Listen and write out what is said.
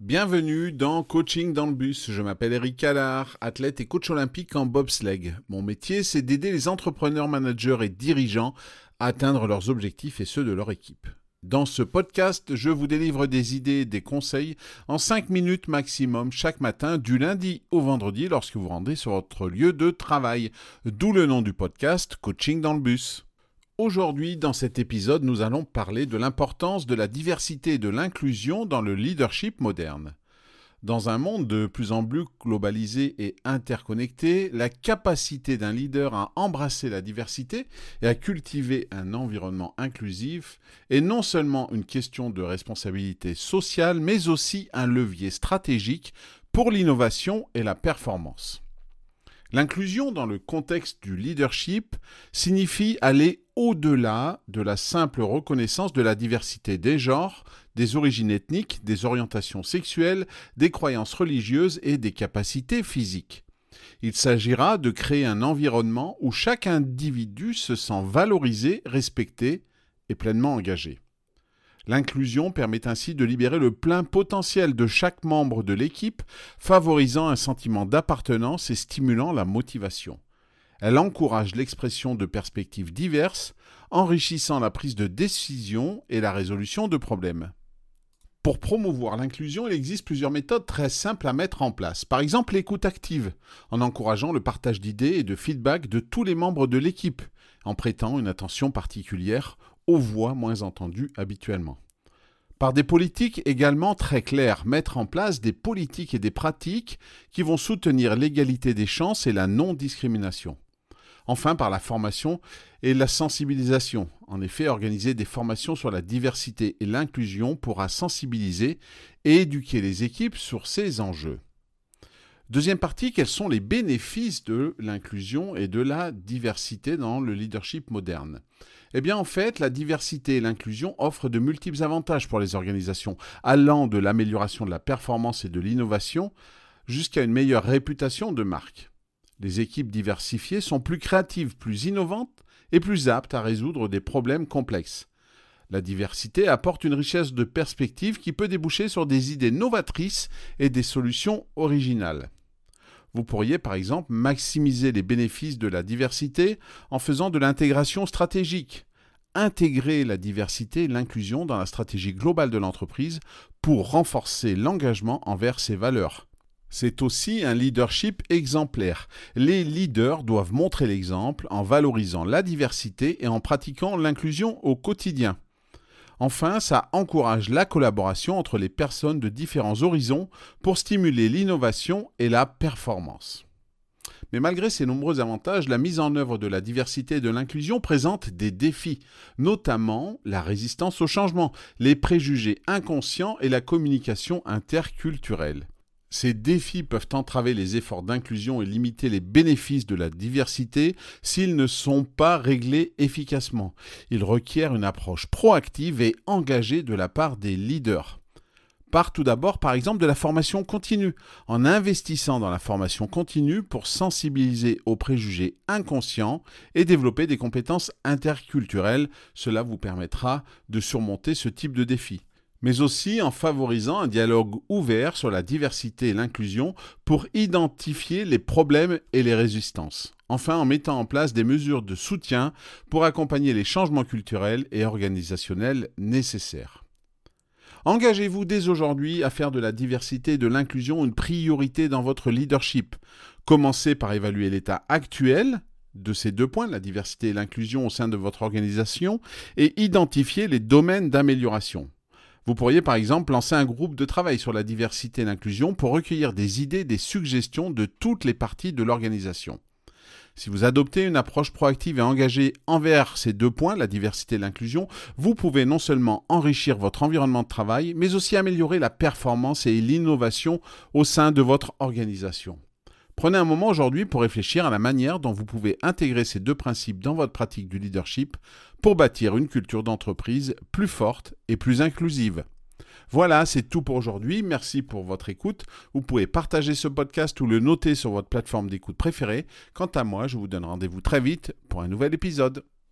Bienvenue dans Coaching dans le bus. Je m'appelle Eric Callard, athlète et coach olympique en bobsleigh. Mon métier, c'est d'aider les entrepreneurs, managers et dirigeants à atteindre leurs objectifs et ceux de leur équipe. Dans ce podcast, je vous délivre des idées des conseils en 5 minutes maximum chaque matin du lundi au vendredi lorsque vous rendez sur votre lieu de travail. D'où le nom du podcast Coaching dans le bus. Aujourd'hui, dans cet épisode, nous allons parler de l'importance de la diversité et de l'inclusion dans le leadership moderne. Dans un monde de plus en plus globalisé et interconnecté, la capacité d'un leader à embrasser la diversité et à cultiver un environnement inclusif est non seulement une question de responsabilité sociale, mais aussi un levier stratégique pour l'innovation et la performance. L'inclusion dans le contexte du leadership signifie aller au-delà de la simple reconnaissance de la diversité des genres, des origines ethniques, des orientations sexuelles, des croyances religieuses et des capacités physiques. Il s'agira de créer un environnement où chaque individu se sent valorisé, respecté et pleinement engagé. L'inclusion permet ainsi de libérer le plein potentiel de chaque membre de l'équipe, favorisant un sentiment d'appartenance et stimulant la motivation. Elle encourage l'expression de perspectives diverses, enrichissant la prise de décision et la résolution de problèmes. Pour promouvoir l'inclusion, il existe plusieurs méthodes très simples à mettre en place. Par exemple, l'écoute active, en encourageant le partage d'idées et de feedback de tous les membres de l'équipe, en prêtant une attention particulière aux voix moins entendues habituellement. Par des politiques également très claires, mettre en place des politiques et des pratiques qui vont soutenir l'égalité des chances et la non-discrimination. Enfin, par la formation et la sensibilisation. En effet, organiser des formations sur la diversité et l'inclusion pourra sensibiliser et éduquer les équipes sur ces enjeux. Deuxième partie, quels sont les bénéfices de l'inclusion et de la diversité dans le leadership moderne? Eh bien en fait, la diversité et l'inclusion offrent de multiples avantages pour les organisations, allant de l'amélioration de la performance et de l'innovation jusqu'à une meilleure réputation de marque. Les équipes diversifiées sont plus créatives, plus innovantes et plus aptes à résoudre des problèmes complexes. La diversité apporte une richesse de perspectives qui peut déboucher sur des idées novatrices et des solutions originales. Vous pourriez par exemple maximiser les bénéfices de la diversité en faisant de l'intégration stratégique. Intégrer la diversité et l'inclusion dans la stratégie globale de l'entreprise pour renforcer l'engagement envers ses valeurs. C'est aussi un leadership exemplaire. Les leaders doivent montrer l'exemple en valorisant la diversité et en pratiquant l'inclusion au quotidien. Enfin, ça encourage la collaboration entre les personnes de différents horizons pour stimuler l'innovation et la performance. Mais malgré ces nombreux avantages, la mise en œuvre de la diversité et de l'inclusion présente des défis, notamment la résistance au changement, les préjugés inconscients et la communication interculturelle. Ces défis peuvent entraver les efforts d'inclusion et limiter les bénéfices de la diversité s'ils ne sont pas réglés efficacement. Ils requièrent une approche proactive et engagée de la part des leaders. Part tout d'abord par exemple de la formation continue, en investissant dans la formation continue pour sensibiliser aux préjugés inconscients et développer des compétences interculturelles. Cela vous permettra de surmonter ce type de défi mais aussi en favorisant un dialogue ouvert sur la diversité et l'inclusion pour identifier les problèmes et les résistances. Enfin, en mettant en place des mesures de soutien pour accompagner les changements culturels et organisationnels nécessaires. Engagez-vous dès aujourd'hui à faire de la diversité et de l'inclusion une priorité dans votre leadership. Commencez par évaluer l'état actuel de ces deux points, la diversité et l'inclusion au sein de votre organisation, et identifier les domaines d'amélioration. Vous pourriez par exemple lancer un groupe de travail sur la diversité et l'inclusion pour recueillir des idées, des suggestions de toutes les parties de l'organisation. Si vous adoptez une approche proactive et engagée envers ces deux points, la diversité et l'inclusion, vous pouvez non seulement enrichir votre environnement de travail, mais aussi améliorer la performance et l'innovation au sein de votre organisation. Prenez un moment aujourd'hui pour réfléchir à la manière dont vous pouvez intégrer ces deux principes dans votre pratique du leadership pour bâtir une culture d'entreprise plus forte et plus inclusive. Voilà, c'est tout pour aujourd'hui. Merci pour votre écoute. Vous pouvez partager ce podcast ou le noter sur votre plateforme d'écoute préférée. Quant à moi, je vous donne rendez-vous très vite pour un nouvel épisode.